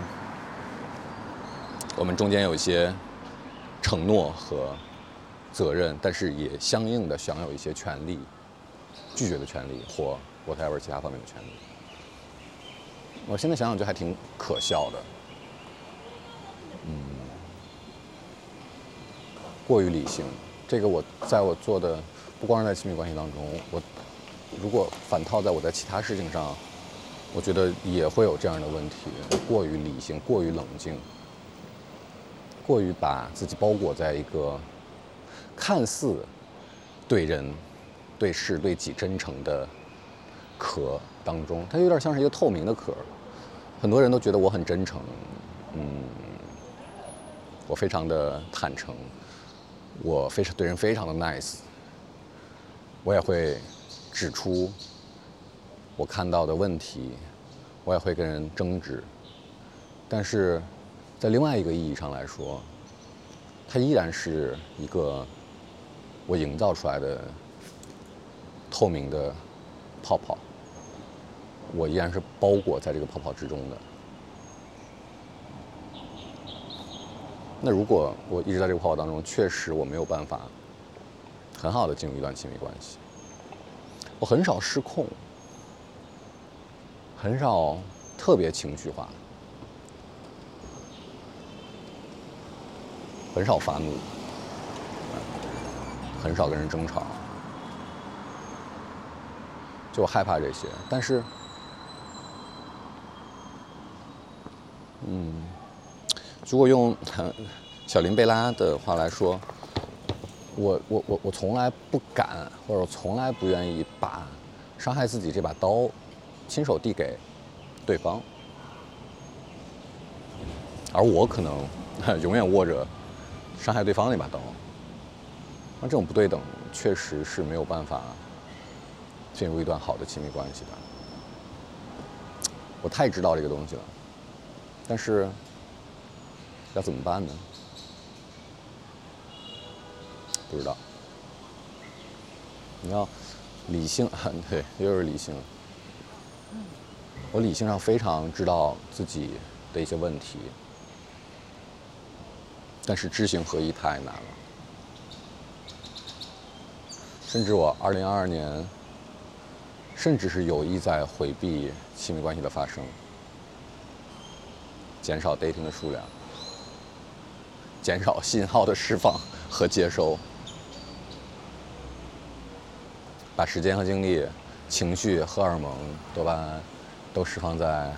我们中间有一些承诺和。责任，但是也相应的享有一些权利，拒绝的权利或 whatever 其他方面的权利。我现在想想就还挺可笑的，嗯，过于理性。这个我在我做的不光是在亲密关系当中，我如果反套在我在其他事情上，我觉得也会有这样的问题：过于理性，过于冷静，过于把自己包裹在一个。看似对人、对事、对己真诚的壳当中，它有点像是一个透明的壳。很多人都觉得我很真诚，嗯，我非常的坦诚，我非常对人非常的 nice。我也会指出我看到的问题，我也会跟人争执。但是在另外一个意义上来说，它依然是一个。我营造出来的透明的泡泡，我依然是包裹在这个泡泡之中的。那如果我一直在这个泡泡当中，确实我没有办法很好的进入一段亲密关系。我很少失控，很少特别情绪化，很少发怒。很少跟人争吵，就害怕这些。但是，嗯，如果用 小林贝拉的话来说，我我我我从来不敢，或者从来不愿意把伤害自己这把刀亲手递给对方，而我可能 永远握着伤害对方那把刀。那这种不对等，确实是没有办法进入一段好的亲密关系的。我太知道这个东西了，但是要怎么办呢？不知道。你要理性啊，对，又是理性。我理性上非常知道自己的一些问题，但是知行合一太难了。甚至我二零二二年，甚至是有意在回避亲密关系的发生，减少 dating 的数量，减少信号的释放和接收，把时间和精力、情绪、荷尔蒙、多巴胺都释放在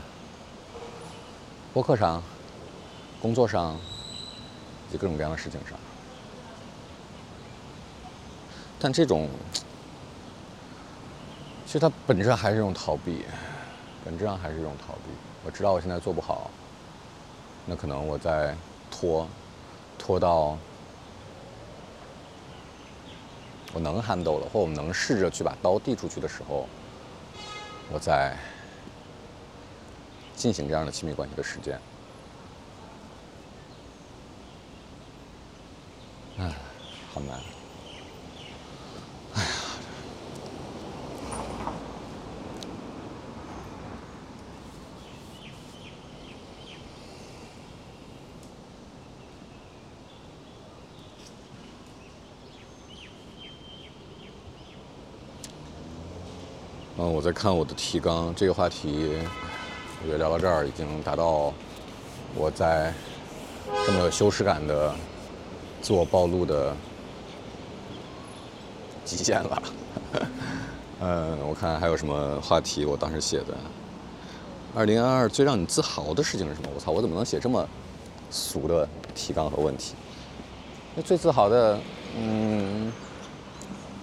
播客上、工作上以及各种各样的事情上。但这种，其实它本质上还是一种逃避，本质上还是一种逃避。我知道我现在做不好，那可能我在拖，拖到我能 handle 了，或我能试着去把刀递出去的时候，我在进行这样的亲密关系的实践。唉，好难。我在看我的提纲，这个话题，我觉得聊到这儿已经达到我在这么有羞耻感的自我暴露的极限了。嗯，我看还有什么话题，我当时写的。二零二二最让你自豪的事情是什么？我操，我怎么能写这么俗的提纲和问题？那最自豪的，嗯，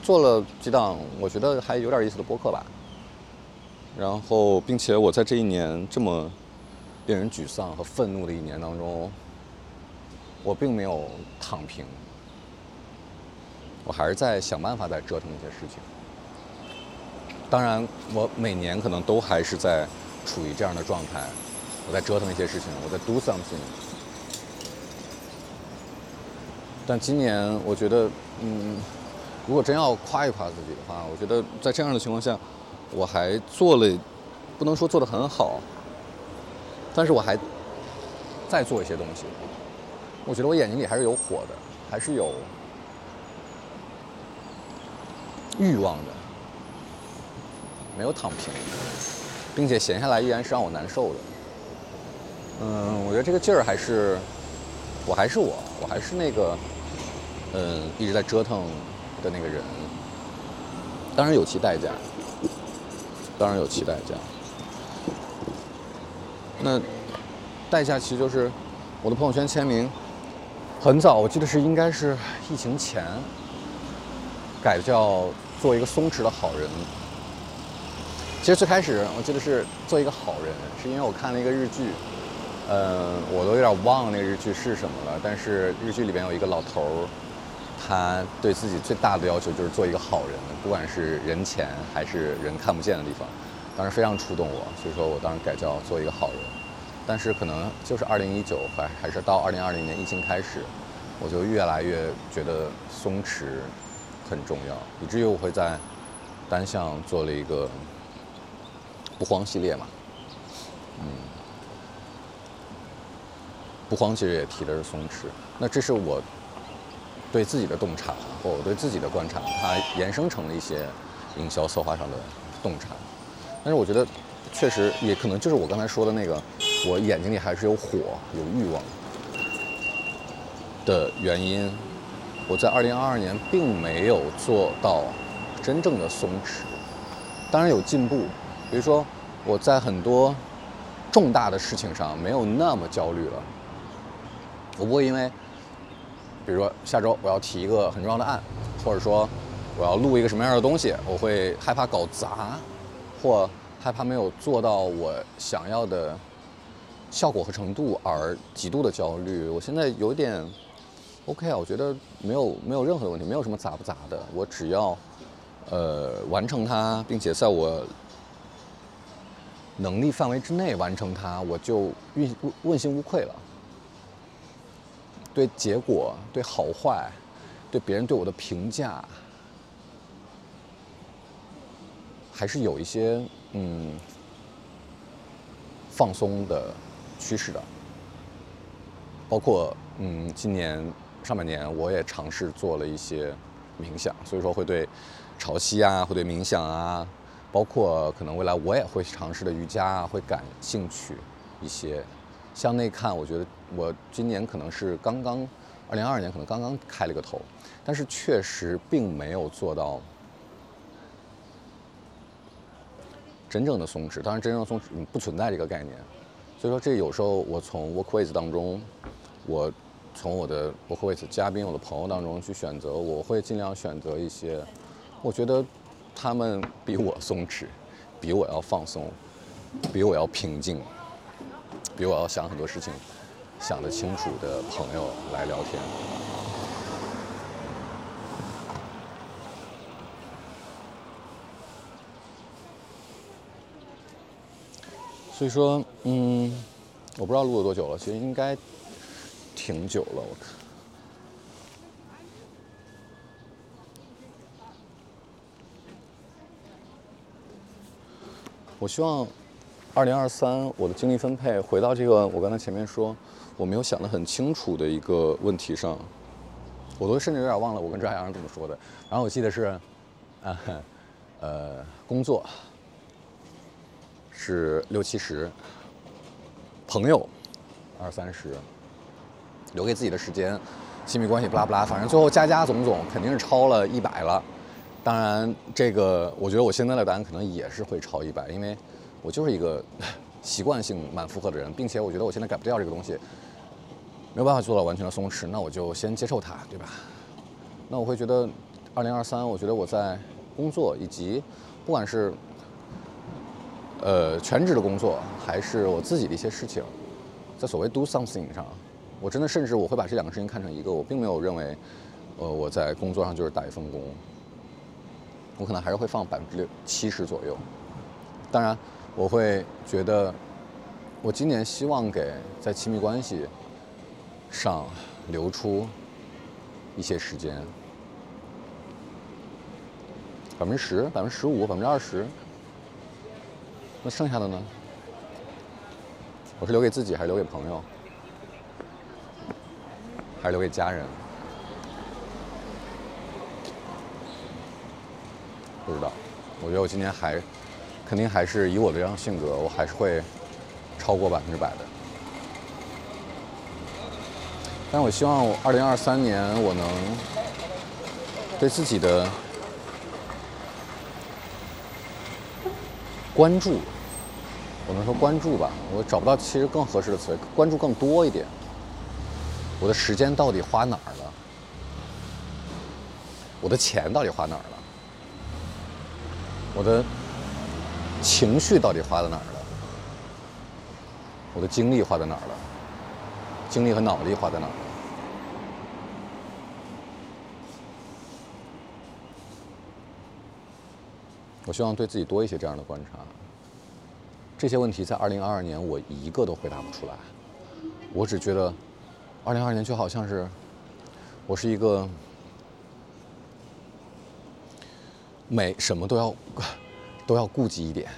做了几档我觉得还有点意思的播客吧。然后，并且我在这一年这么令人沮丧和愤怒的一年当中，我并没有躺平，我还是在想办法在折腾一些事情。当然，我每年可能都还是在处于这样的状态，我在折腾一些事情，我在 do something。但今年我觉得，嗯，如果真要夸一夸自己的话，我觉得在这样的情况下，我还做了，不能说做得很好，但是我还在做一些东西。我觉得我眼睛里还是有火的，还是有欲望的，没有躺平，并且闲下来依然是让我难受的。嗯，我觉得这个劲儿还是，我还是我，我还是那个，嗯，一直在折腾的那个人。当然有其代价，当然有其代价。那代价其实就是我的朋友圈签名。很早，我记得是应该是疫情前改叫做一个松弛的好人。其实最开始我记得是做一个好人，是因为我看了一个日剧，嗯，我都有点忘了那个日剧是什么了。但是日剧里边有一个老头儿，他对自己最大的要求就是做一个好人，不管是人前还是人看不见的地方，当时非常触动我，所以说我当时改叫做一个好人。但是可能就是二零一九，还还是到二零二零年疫情开始，我就越来越觉得松弛很重要，以至于我会在单向做了一个不慌系列嘛，嗯，不慌其实也提的是松弛，那这是我对自己的洞察或我对自己的观察，它延伸成了一些营销策划上的洞察，但是我觉得。确实，也可能就是我刚才说的那个，我眼睛里还是有火、有欲望的原因。我在2022年并没有做到真正的松弛，当然有进步。比如说，我在很多重大的事情上没有那么焦虑了。我不会因为，比如说下周我要提一个很重要的案，或者说我要录一个什么样的东西，我会害怕搞砸，或。害怕没有做到我想要的效果和程度而极度的焦虑。我现在有点 OK 啊，我觉得没有没有任何的问题，没有什么砸不砸的。我只要呃完成它，并且在我能力范围之内完成它，我就问问心无愧了。对结果、对好坏、对别人对我的评价，还是有一些。嗯，放松的趋势的，包括嗯，今年上半年我也尝试做了一些冥想，所以说会对潮汐啊，会对冥想啊，包括可能未来我也会尝试的瑜伽啊，会感兴趣一些。向内看，我觉得我今年可能是刚刚，二零二二年可能刚刚开了个头，但是确实并没有做到。真正的松弛，当然真正松弛不存在这个概念，所以说这有时候我从 work with 当中，我从我的 work with 嘉宾、我的朋友当中去选择，我会尽量选择一些，我觉得他们比我松弛，比我要放松，比我要平静，比我要想很多事情想得清楚的朋友来聊天。所以说，嗯，我不知道录了多久了，其实应该挺久了。我看，我希望二零二三我的精力分配回到这个我刚才前面说我没有想得很清楚的一个问题上，我都甚至有点忘了我跟赵海洋怎么说的。然后我记得是，啊，呃，工作。是六七十，朋友二三十，留给自己的时间，亲密关系不拉不拉，反正最后加加总总肯定是超了一百了。当然，这个我觉得我现在的答案可能也是会超一百，因为我就是一个 习惯性满负荷的人，并且我觉得我现在改不掉这个东西，没有办法做到完全的松弛，那我就先接受它，对吧？那我会觉得，二零二三，我觉得我在工作以及不管是。呃，全职的工作还是我自己的一些事情，在所谓 do something 上，我真的甚至我会把这两个事情看成一个，我并没有认为，呃，我在工作上就是打一份工，我可能还是会放百分之六七十左右。当然，我会觉得，我今年希望给在亲密关系上留出一些时间，百分之十、百分之十五、百分之二十。那剩下的呢？我是留给自己，还是留给朋友，还是留给家人？不知道。我觉得我今年还肯定还是以我这样性格，我还是会超过百分之百的。但我希望我二零二三年我能对自己的关注，我能说关注吧，我找不到其实更合适的词，关注更多一点。我的时间到底花哪儿了？我的钱到底花哪儿了？我的情绪到底花在哪儿了？我的精力花在哪儿了？精力和脑力花在哪儿了？我希望对自己多一些这样的观察。这些问题在二零二二年我一个都回答不出来。我只觉得，二零二二年就好像是我是一个每什么都要都要顾及一点，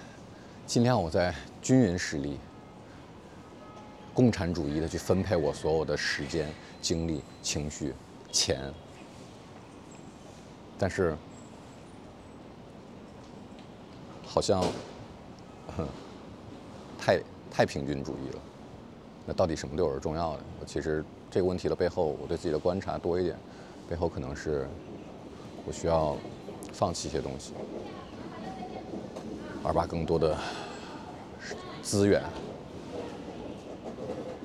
尽量我在均匀实力、共产主义的去分配我所有的时间、精力、情绪、钱，但是。好像，太太平均主义了。那到底什么对我是重要的？其实这个问题的背后，我对自己的观察多一点，背后可能是我需要放弃一些东西，而把更多的资源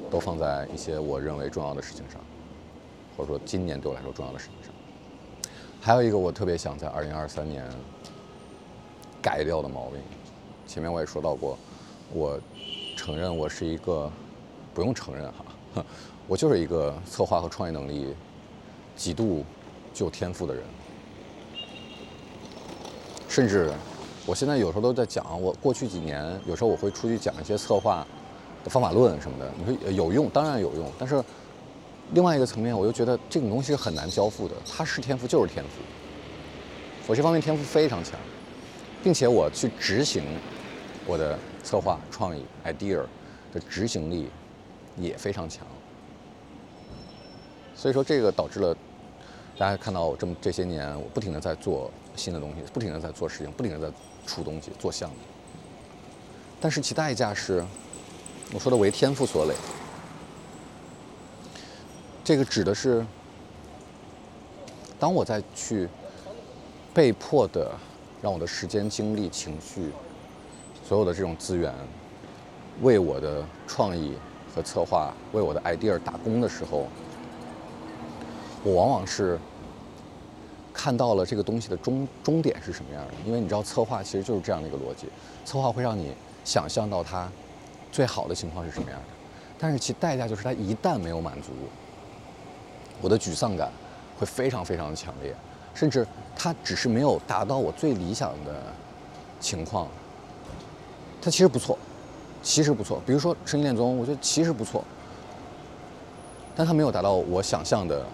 都放在一些我认为重要的事情上，或者说今年对我来说重要的事情上。还有一个，我特别想在二零二三年。改掉的毛病，前面我也说到过，我承认我是一个不用承认哈，我就是一个策划和创业能力极度具有天赋的人，甚至我现在有时候都在讲，我过去几年有时候我会出去讲一些策划的方法论什么的，你说有用，当然有用，但是另外一个层面，我又觉得这种东西是很难交付的，它是天赋就是天赋，我这方面天赋非常强。并且我去执行我的策划创意 idea 的执行力也非常强，所以说这个导致了大家看到我这么这些年，我不停的在做新的东西，不停的在做事情，不停的在出东西做项目。但是其代价是，我说的为天赋所累，这个指的是当我在去被迫的。让我的时间、精力、情绪，所有的这种资源，为我的创意和策划、为我的 idea 打工的时候，我往往是看到了这个东西的终终点是什么样的。因为你知道，策划其实就是这样的一个逻辑，策划会让你想象到它最好的情况是什么样的，但是其代价就是它一旦没有满足，我的沮丧感会非常非常的强烈。甚至它只是没有达到我最理想的情况，它其实不错，其实不错。比如说《声音恋综》，我觉得其实不错，但它没有达到我想象的、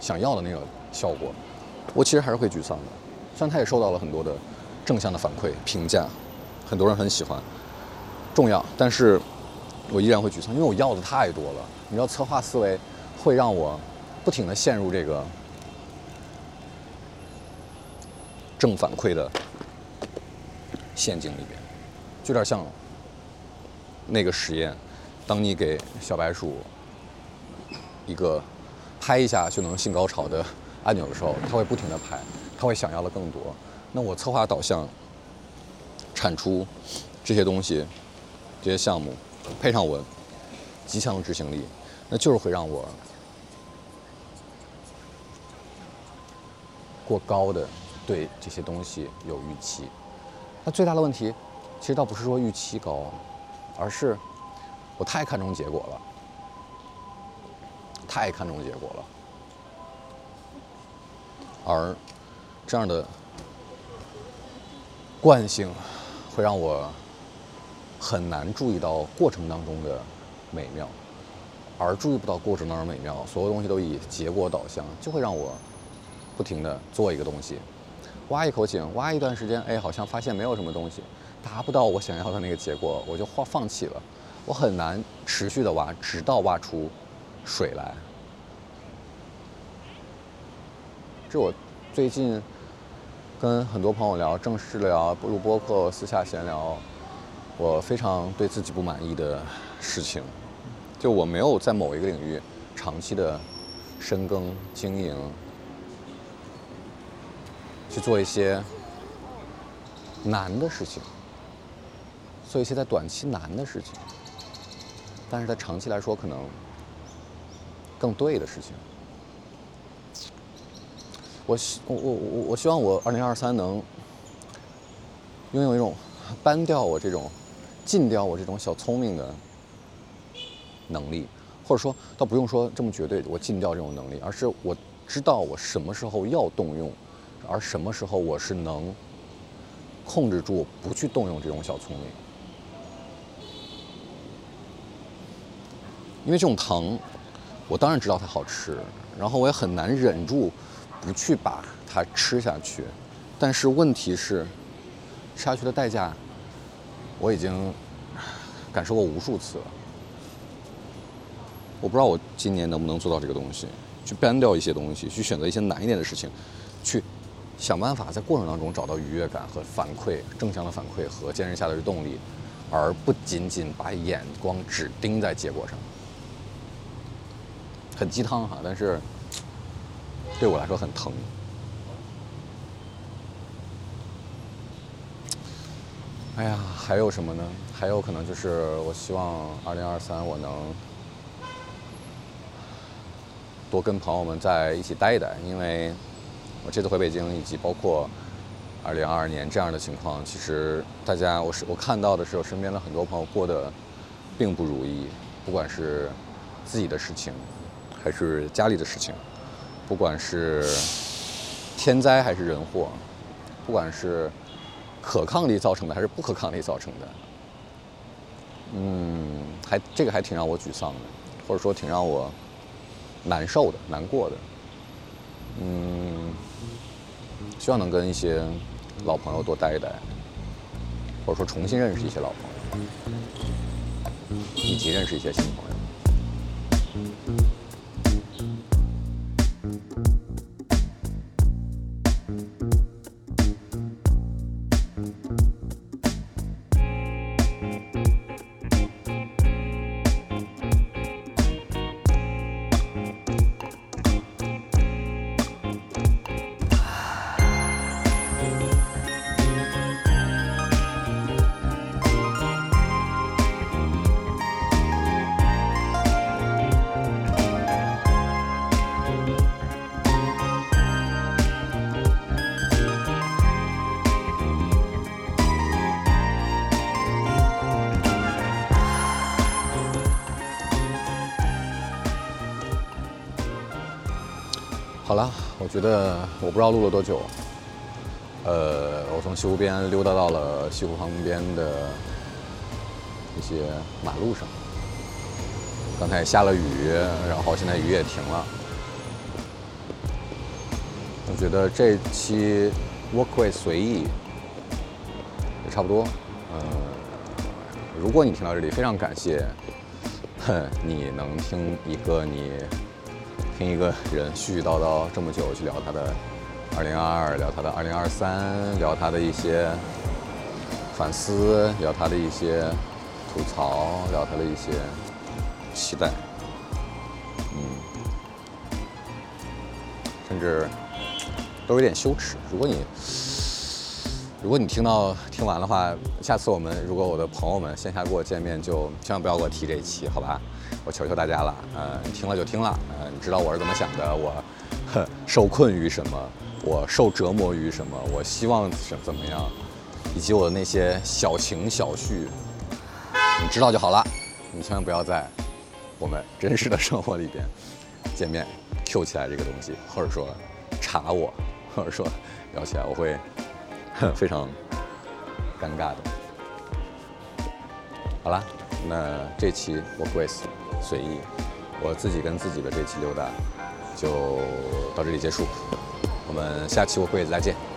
想要的那个效果，我其实还是会沮丧的。虽然它也受到了很多的正向的反馈、评价，很多人很喜欢，重要，但是我依然会沮丧，因为我要的太多了。你知道，策划思维会让我不停的陷入这个。正反馈的陷阱里边，就有点像那个实验。当你给小白鼠一个拍一下就能性高潮的按钮的时候，它会不停的拍，它会想要的更多。那我策划导向产出这些东西，这些项目配上我极强的执行力，那就是会让我过高的。对这些东西有预期，那最大的问题，其实倒不是说预期高，而是我太看重结果了，太看重结果了，而这样的惯性，会让我很难注意到过程当中的美妙，而注意不到过程当中美妙，所有东西都以结果导向，就会让我不停的做一个东西，挖一口井，挖一段时间，哎，好像发现没有什么东西，达不到我想要的那个结果，我就放放弃了。我很难持续的挖，直到挖出水来。这我最近跟很多朋友聊，正式聊、录播客、私下闲聊，我非常对自己不满意的事情，就我没有在某一个领域长期的深耕经营，去做一些难的事情，做一些在短期难的事情。但是在长期来说，可能更对的事情。我希我我我我希望我二零二三能拥有一种搬掉我这种、禁掉我这种小聪明的能力，或者说，倒不用说这么绝对，我禁掉这种能力，而是我知道我什么时候要动用，而什么时候我是能控制住不去动用这种小聪明。因为这种糖，我当然知道它好吃，然后我也很难忍住不去把它吃下去。但是问题是，吃下去的代价，我已经感受过无数次了。我不知道我今年能不能做到这个东西，去 ban 掉一些东西，去选择一些难一点的事情，去想办法在过程当中找到愉悦感和反馈，正向的反馈和坚持下来的动力，而不仅仅把眼光只盯在结果上。很鸡汤哈，但是对我来说很疼。哎呀，还有什么呢？还有可能就是我希望二零二三我能多跟朋友们在一起待一待，因为我这次回北京，以及包括二零二二年这样的情况，其实大家我是我看到的时候身边的很多朋友过得并不如意，不管是自己的事情。还是家里的事情，不管是天灾还是人祸，不管是可抗力造成的还是不可抗力造成的，嗯，还这个还挺让我沮丧的，或者说挺让我难受的、难过的。嗯，希望能跟一些老朋友多待一待，或者说重新认识一些老朋友，以及认识一些新朋友。不知道录了多久。呃，我从西湖边溜达到了西湖旁边的一些马路上。刚才下了雨，然后现在雨也停了。我觉得这期 Walkway 随意也差不多。呃，如果你听到这里，非常感谢，哼，你能听一个你。听一个人絮絮叨叨这么久，去聊他的2022，聊他的2023，聊他的一些反思，聊他的一些吐槽，聊他的一些期待，嗯，甚至都有点羞耻。如果你如果你听到听完的话，下次我们如果我的朋友们线下跟我见面，就千万不要给我提这一期，好吧？我求求大家了，呃，听了就听了，呃，你知道我是怎么想的，我受困于什么，我受折磨于什么，我希望怎怎么样，以及我的那些小情小绪，你知道就好了，你千万不要在我们真实的生活里边见面 Q 起来这个东西，或者说查我，或者说聊起来，我会非常尴尬的。好啦，那这期 Walkways 随意，我自己跟自己的这期溜达就到这里结束，我们下期我会再见。